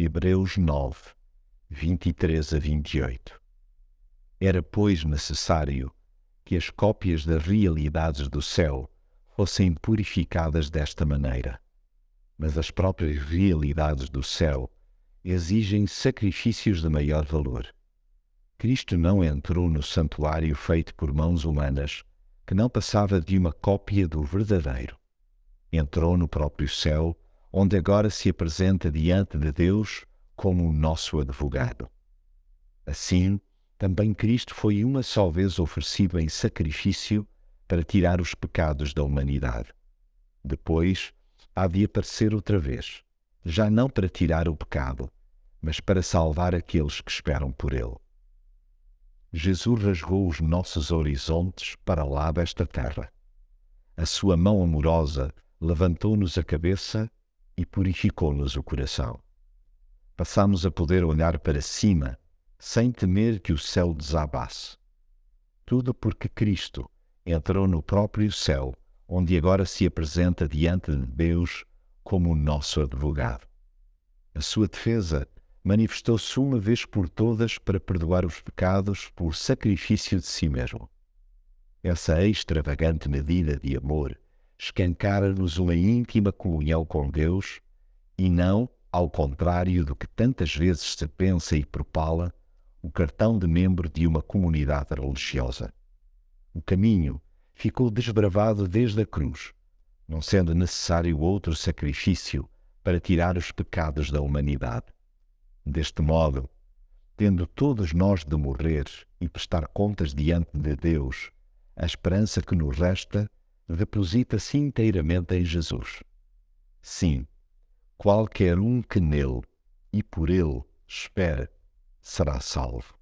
Hebreus 9, 23 a 28. Era, pois, necessário que as cópias das realidades do céu fossem purificadas desta maneira. Mas as próprias realidades do céu exigem sacrifícios de maior valor. Cristo não entrou no santuário feito por mãos humanas, que não passava de uma cópia do verdadeiro. Entrou no próprio céu, onde agora se apresenta diante de Deus como o nosso advogado. Assim, também Cristo foi uma só vez oferecido em sacrifício para tirar os pecados da humanidade. Depois, há de aparecer outra vez, já não para tirar o pecado, mas para salvar aqueles que esperam por ele. Jesus rasgou os nossos horizontes para lá desta terra. A sua mão amorosa levantou-nos a cabeça e purificou-nos o coração. Passamos a poder olhar para cima sem temer que o céu desabasse. Tudo porque Cristo entrou no próprio céu, onde agora se apresenta diante de Deus como o nosso advogado. A sua defesa manifestou-se uma vez por todas para perdoar os pecados por sacrifício de si mesmo. Essa extravagante medida de amor escancara-nos uma íntima comunhão com Deus e não, ao contrário do que tantas vezes se pensa e propala, o cartão de membro de uma comunidade religiosa. O caminho ficou desbravado desde a cruz, não sendo necessário outro sacrifício para tirar os pecados da humanidade. Deste modo, tendo todos nós de morrer e prestar contas diante de Deus, a esperança que nos resta deposita-se inteiramente em Jesus. Sim, qualquer um que nele e por ele espere será salvo.